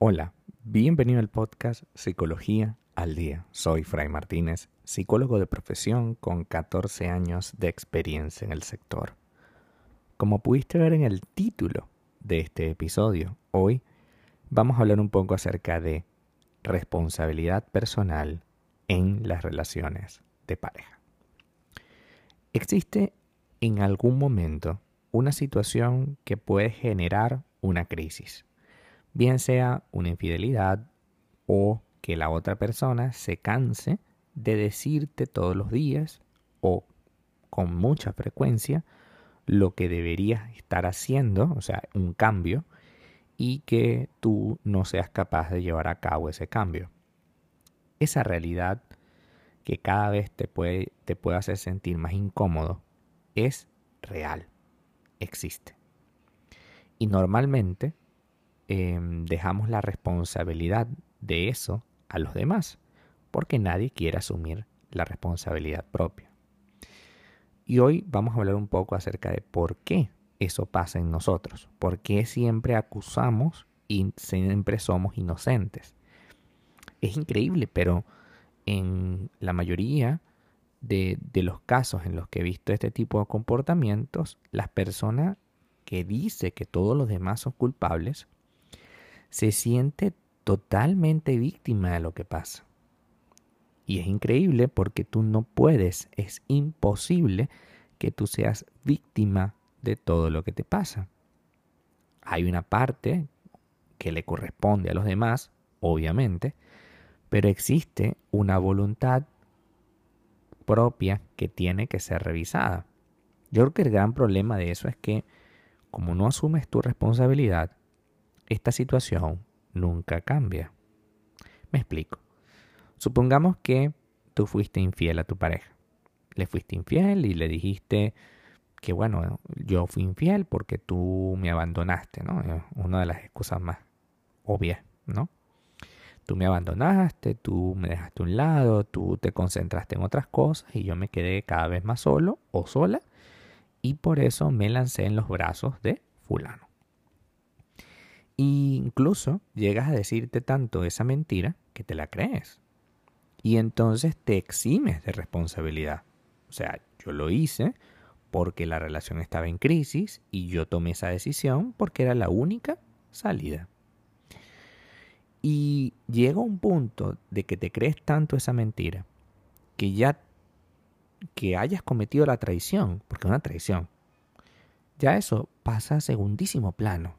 Hola, bienvenido al podcast Psicología al Día. Soy Fray Martínez, psicólogo de profesión con 14 años de experiencia en el sector. Como pudiste ver en el título de este episodio, hoy vamos a hablar un poco acerca de responsabilidad personal en las relaciones de pareja. Existe en algún momento una situación que puede generar una crisis bien sea una infidelidad o que la otra persona se canse de decirte todos los días o con mucha frecuencia lo que deberías estar haciendo, o sea, un cambio, y que tú no seas capaz de llevar a cabo ese cambio. Esa realidad que cada vez te puede, te puede hacer sentir más incómodo es real, existe. Y normalmente Em, dejamos la responsabilidad de eso a los demás, porque nadie quiere asumir la responsabilidad propia. Y hoy vamos a hablar un poco acerca de por qué eso pasa en nosotros, por qué siempre acusamos y siempre somos inocentes. Es increíble, pero en la mayoría de, los casos en los que he visto este tipo de comportamientos, las personas que dice que todos los demás son culpables se siente totalmente víctima de lo que pasa. Y es increíble porque tú no puedes, es imposible que tú seas víctima de todo lo que te pasa. Hay una parte que le corresponde a los demás, obviamente, pero existe una voluntad propia que tiene que ser revisada. Yo creo que el gran problema de eso es que como no asumes tu responsabilidad, esta situación nunca cambia. Me explico. Supongamos que tú fuiste infiel a tu pareja. Le fuiste infiel y le dijiste que bueno, yo fui infiel porque tú me abandonaste, ¿no? una de las excusas más obvias, ¿no? Tú me abandonaste, tú me dejaste a un lado, tú te concentraste en otras cosas y yo me quedé cada vez más solo o sola y por eso me lancé en los brazos de fulano incluso llegas a decirte tanto esa mentira que te la crees. Y entonces te eximes de responsabilidad. O sea, yo lo hice porque la relación estaba en crisis y yo tomé esa decisión porque era la única salida. Y llega un punto de que te crees tanto esa mentira que ya que hayas cometido la traición, porque es una traición, ya eso pasa a segundísimo plano.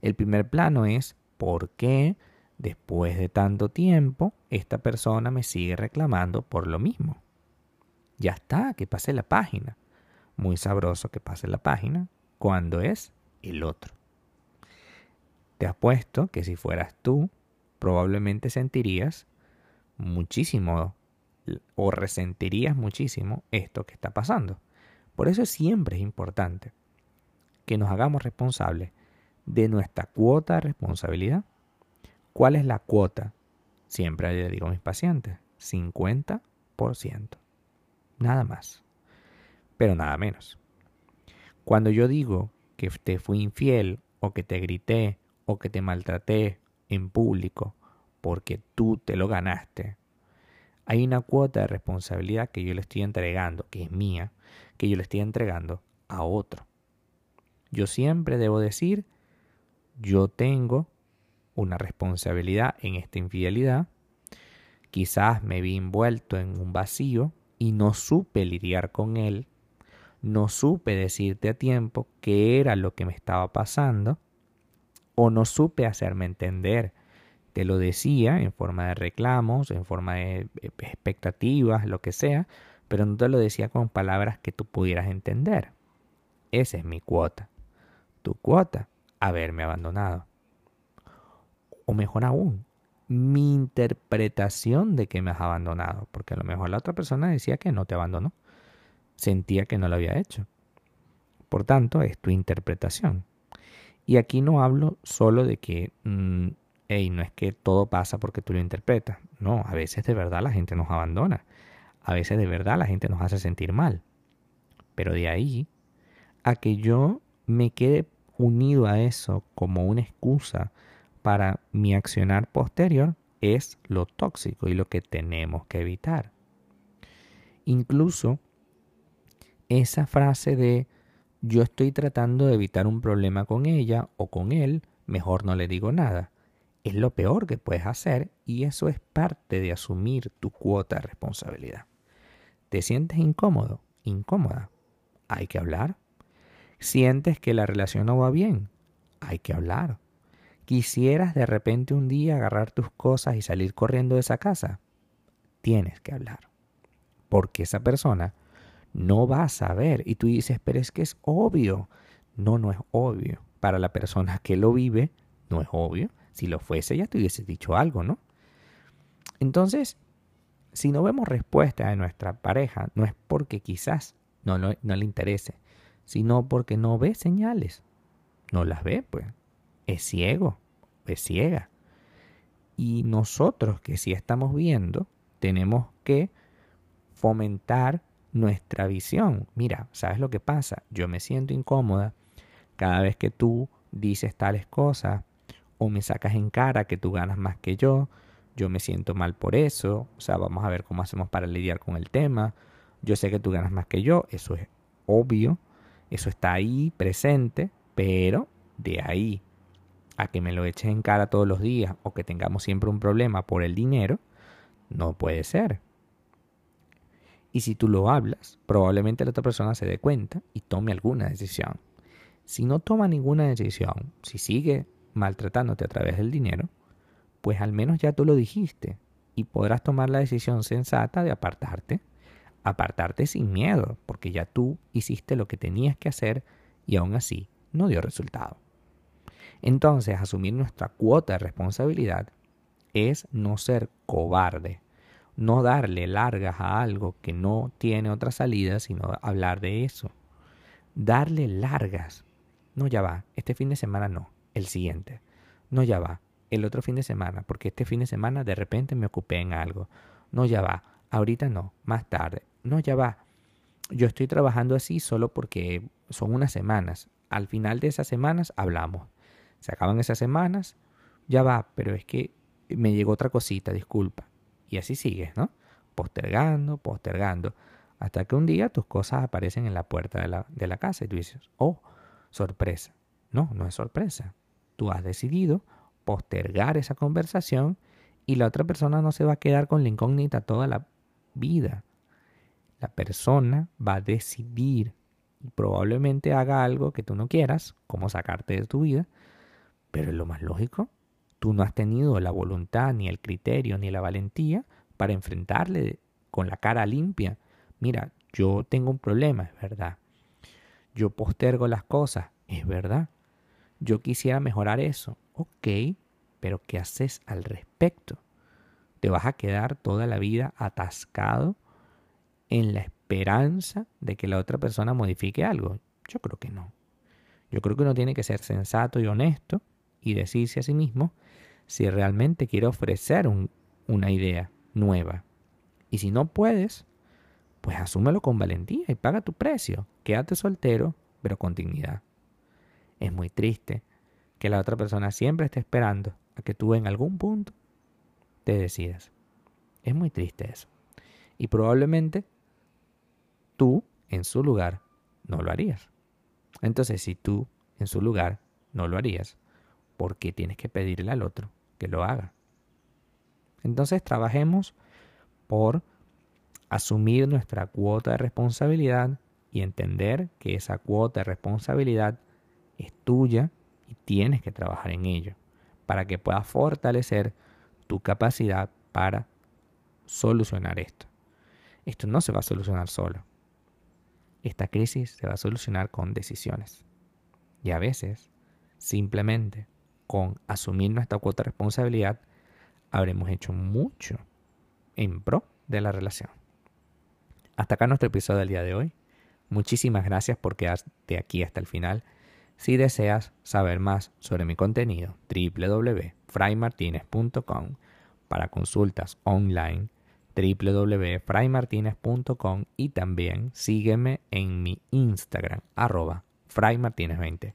El primer plano es por qué después de tanto tiempo esta persona me sigue reclamando por lo mismo. Ya está, que pase la página. Muy sabroso que pase la página cuando es el otro. Te apuesto que si fueras tú, probablemente sentirías muchísimo o resentirías muchísimo esto que está pasando. Por eso siempre es importante que nos hagamos responsables de nuestra cuota de responsabilidad. ¿Cuál es la cuota? Siempre le digo a mis pacientes, 50%. Nada más. Pero nada menos. Cuando yo digo que te fui infiel o que te grité o que te maltraté en público porque tú te lo ganaste, hay una cuota de responsabilidad que yo le estoy entregando, que es mía, que yo le estoy entregando a otro. Yo siempre debo decir yo tengo una responsabilidad en esta infidelidad, quizás me vi envuelto en un vacío y no supe lidiar con él, no supe decirte a tiempo qué era lo que me estaba pasando, o no supe hacerme entender. Te lo decía en forma de reclamos, en forma de expectativas, lo que sea, pero no te lo decía con palabras que tú pudieras entender. Esa es mi cuota. Tu cuota haberme abandonado. O mejor aún, mi interpretación de que me has abandonado, porque a lo mejor la otra persona decía que no te abandonó, sentía que no lo había hecho. Por tanto, es tu interpretación. Y aquí no hablo solo de que, mm, no es que todo pasa porque tú lo interpretas. No, a veces de verdad la gente nos abandona. A veces de verdad la gente nos hace sentir mal. Pero de ahí a que yo me quede unido a eso como una excusa para mi accionar posterior es lo tóxico y lo que tenemos que evitar. Incluso esa frase de yo estoy tratando de evitar un problema con ella o con él, mejor no le digo nada. Es lo peor que puedes hacer y eso es parte de asumir tu cuota de responsabilidad. ¿Te sientes incómodo? Incómoda. Hay que hablar. ¿Sientes que la relación no va bien? Hay que hablar. ¿Quisieras de repente un día agarrar tus cosas y salir corriendo de esa casa? Tienes que hablar. Porque esa persona no va a saber. Y tú dices, pero es que es obvio. No, no es obvio. Para la persona que lo vive, no es obvio. Si lo fuese, ya te hubiese dicho algo, ¿no? Entonces, si no vemos respuesta de nuestra pareja, no es porque quizás no, no, no le interese, sino porque no ve señales. No las ve, pues. Es ciego, es ciega. Y nosotros que sí estamos viendo, tenemos que fomentar nuestra visión. Mira, ¿sabes lo que pasa? Yo me siento incómoda cada vez que tú dices tales cosas o me sacas en cara que tú ganas más que yo. Yo me siento mal por eso. O sea, vamos a ver cómo hacemos para lidiar con el tema. Yo sé que tú ganas más que yo. Eso es obvio. Eso está ahí presente. Pero de ahí a que me lo eches en cara todos los días o que tengamos siempre un problema por el dinero, no puede ser. Y si tú lo hablas, probablemente la otra persona se dé cuenta y tome alguna decisión. Si no toma ninguna decisión, si sigue maltratándote a través del dinero, pues al menos ya tú lo dijiste y podrás tomar la decisión sensata de apartarte. Apartarte sin miedo, porque ya tú hiciste lo que tenías que hacer y aún así no dio resultado. Entonces, asumir nuestra cuota de responsabilidad es no ser cobarde, no darle largas a algo que no tiene otra salida, sino hablar de eso. Darle largas. No, ya va, este fin de semana no, el siguiente. No, ya va, el otro fin de semana, porque este fin de semana de repente me ocupé en algo. No, ya va, ahorita no, más tarde. No, ya va. Yo estoy trabajando así solo porque son unas semanas. Al final de esas semanas hablamos. Se acaban esas semanas, ya va, pero es que me llegó otra cosita, disculpa. Y así sigues, ¿no? Postergando, postergando, hasta que un día tus cosas aparecen en la puerta de la, de la casa y tú dices, oh, sorpresa. No, no es sorpresa. Tú has decidido postergar esa conversación y la otra persona no se va a quedar con la incógnita toda la vida. La persona va a decidir y probablemente haga algo que tú no quieras, como sacarte de tu vida, pero es lo más lógico Tú no has tenido la voluntad, ni el criterio, ni la valentía para enfrentarle con la cara limpia. Mira, yo tengo un problema, es verdad. Yo postergo las cosas, es verdad. Yo quisiera mejorar eso. Ok, pero ¿qué haces al respecto? ¿Te vas a quedar toda la vida atascado en la esperanza de que la otra persona modifique algo? Yo creo que no. Yo creo que uno tiene que ser sensato y honesto y decirse a sí mismo si realmente quiere ofrecer una idea nueva. Y si no puedes, pues asúmelo con valentía y paga tu precio. Quédate soltero, pero con dignidad. Es muy triste que la otra persona siempre esté esperando a que tú en algún punto te decidas. Es muy triste eso. Y probablemente tú en su lugar no lo harías. Entonces, si tú en su lugar no lo harías, ¿por qué tienes que pedirle al otro que lo haga? Entonces trabajemos por asumir nuestra cuota de responsabilidad y entender que esa cuota de responsabilidad es tuya y tienes que trabajar en ello para que puedas fortalecer tu capacidad para solucionar esto. Esto no se va a solucionar solo. Esta crisis se va a solucionar con decisiones. Y a veces, simplemente con asumir nuestra cuota de responsabilidad, habremos hecho mucho en pro de la relación. Hasta acá nuestro episodio del día de hoy. Muchísimas gracias por quedarte aquí hasta el final. Si deseas saber más sobre mi contenido, www.fraymartinez.com para consultas online, www.fraymartinez.com y también sígueme en mi Instagram, arroba fraymartinez20.